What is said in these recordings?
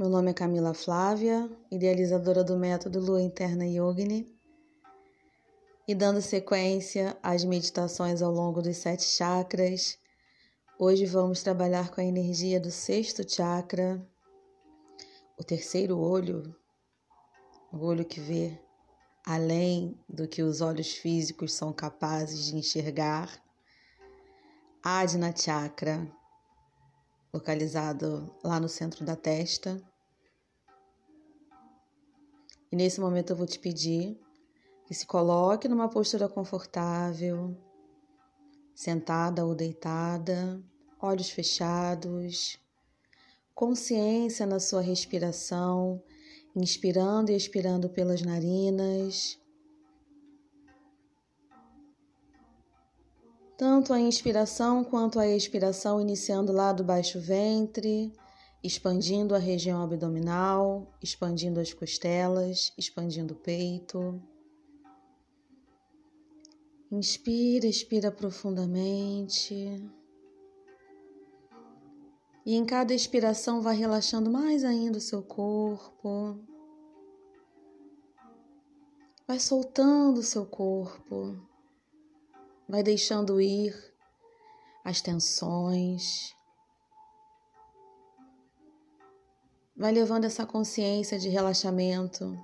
Meu nome é Camila Flávia, idealizadora do método Lua Interna Yogini, e dando sequência às meditações ao longo dos sete chakras. Hoje vamos trabalhar com a energia do sexto chakra, o terceiro olho, o olho que vê além do que os olhos físicos são capazes de enxergar. Adna Chakra, localizado lá no centro da testa. E nesse momento eu vou te pedir que se coloque numa postura confortável, sentada ou deitada, olhos fechados, consciência na sua respiração, inspirando e expirando pelas narinas. Tanto a inspiração quanto a expiração iniciando lá do baixo ventre, expandindo a região abdominal, expandindo as costelas, expandindo o peito. Inspira, expira profundamente. E em cada expiração vai relaxando mais ainda o seu corpo. Vai soltando o seu corpo. Vai deixando ir as tensões. Vai levando essa consciência de relaxamento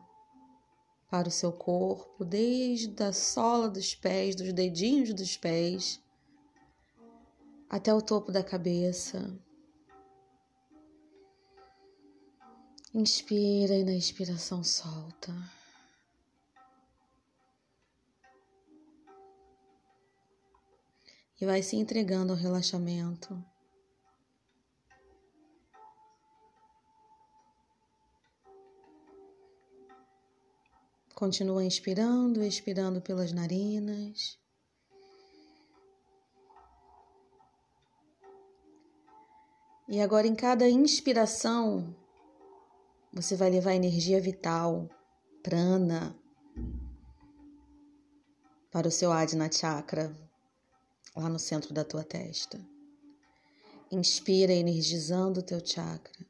para o seu corpo, desde a sola dos pés, dos dedinhos dos pés, até o topo da cabeça. Inspira e na expiração solta. E vai se entregando ao relaxamento. Continua inspirando, expirando pelas narinas. E agora, em cada inspiração, você vai levar energia vital, prana, para o seu Adna Chakra, lá no centro da tua testa. Inspira energizando o teu chakra.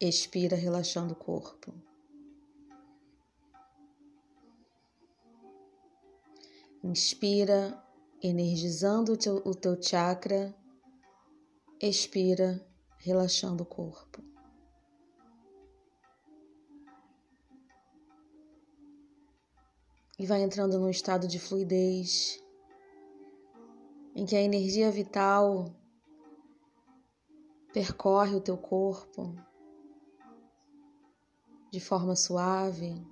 Expira, relaxando o corpo. Inspira, energizando o teu, o teu chakra. Expira, relaxando o corpo. E vai entrando num estado de fluidez, em que a energia vital percorre o teu corpo de forma suave.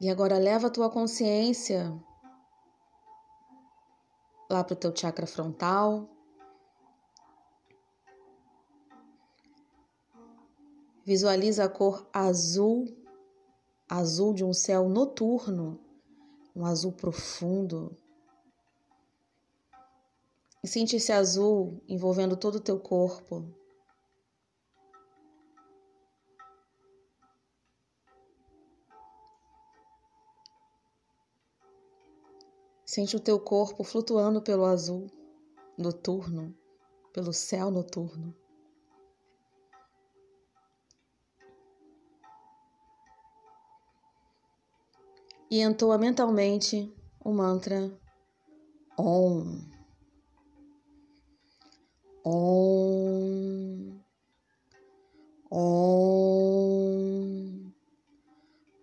E agora leva a tua consciência lá para o teu chakra frontal. Visualiza a cor azul, azul de um céu noturno, um azul profundo. E sente esse azul envolvendo todo o teu corpo. Sente o teu corpo flutuando pelo azul noturno, pelo céu noturno. E entoa mentalmente o mantra Om. Om. Om.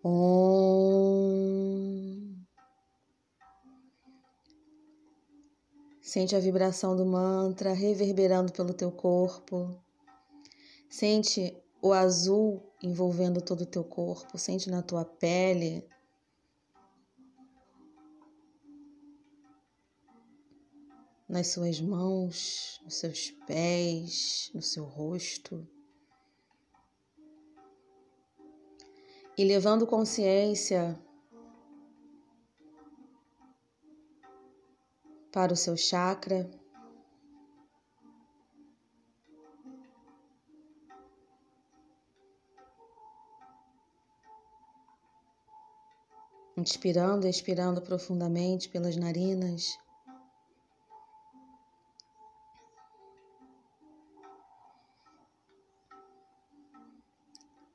Om. Sente a vibração do mantra reverberando pelo teu corpo. Sente o azul envolvendo todo o teu corpo. Sente na tua pele nas suas mãos, nos seus pés, no seu rosto. E levando consciência para o seu chakra. inspirando e expirando profundamente pelas narinas.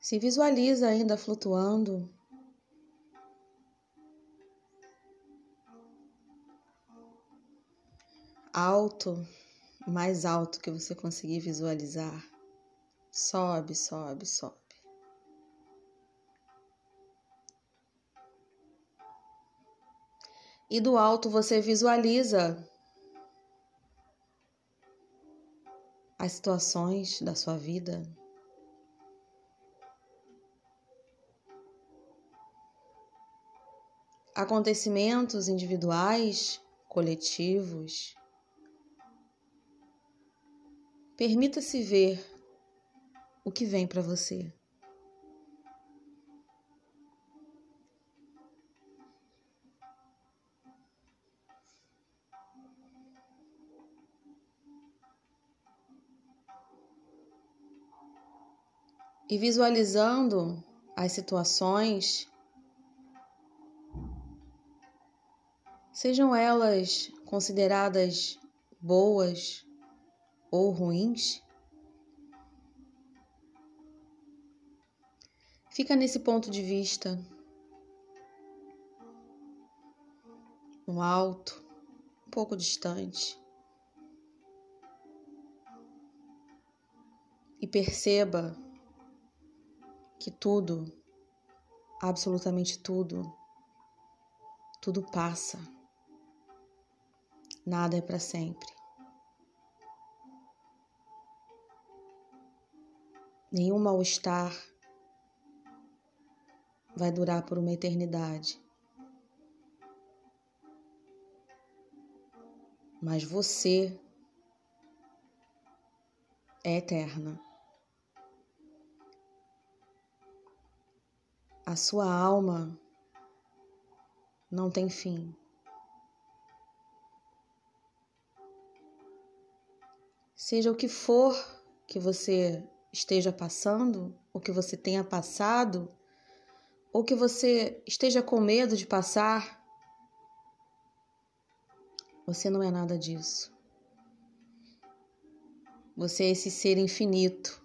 Se visualiza ainda flutuando. Alto, mais alto que você conseguir visualizar. Sobe, sobe, sobe. E do alto você visualiza as situações da sua vida, acontecimentos individuais, coletivos. Permita-se ver o que vem para você. E visualizando as situações sejam elas consideradas boas ou ruins, fica nesse ponto de vista, no alto, um pouco distante, e perceba que tudo, absolutamente tudo, tudo passa. Nada é para sempre. Nenhum mal-estar vai durar por uma eternidade. Mas você é eterna. A sua alma não tem fim. Seja o que for que você esteja passando, ou que você tenha passado, ou que você esteja com medo de passar, você não é nada disso. Você é esse ser infinito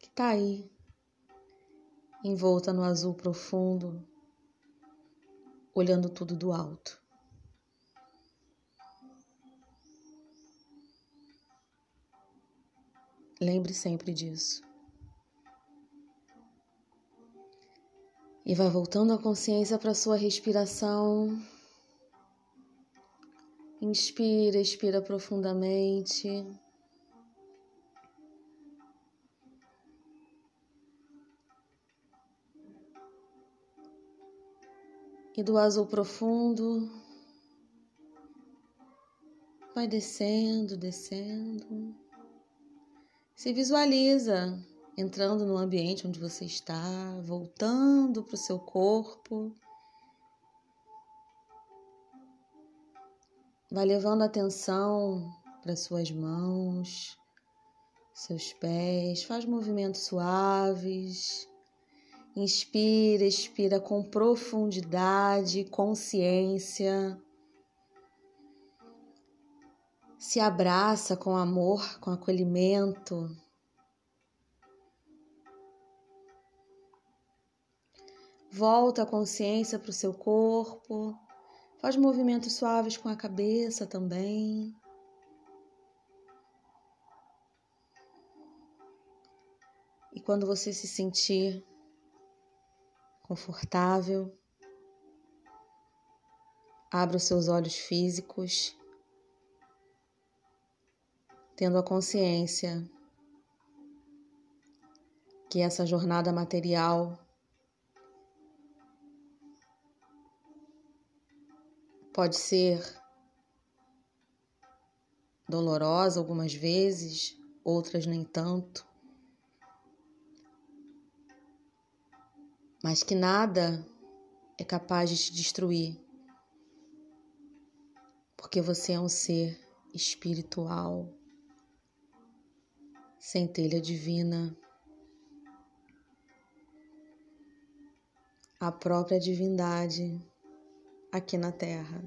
que está aí, envolta no azul profundo, olhando tudo do alto. Lembre sempre disso. E vai voltando a consciência para sua respiração. Inspira, expira profundamente. E do azul profundo, vai descendo, descendo. Se visualiza entrando no ambiente onde você está, voltando para o seu corpo. Vai levando atenção para suas mãos, seus pés, faz movimentos suaves. Inspira, expira com profundidade, consciência. Se abraça com amor, com acolhimento. Volta a consciência para o seu corpo, faz movimentos suaves com a cabeça também. E quando você se sentir confortável, abra os seus olhos físicos tendo a consciência que essa jornada material pode ser dolorosa algumas vezes, outras nem tanto, mas que nada é capaz de te destruir, porque você é um ser espiritual centelha divina. a própria divindade aqui na Terra.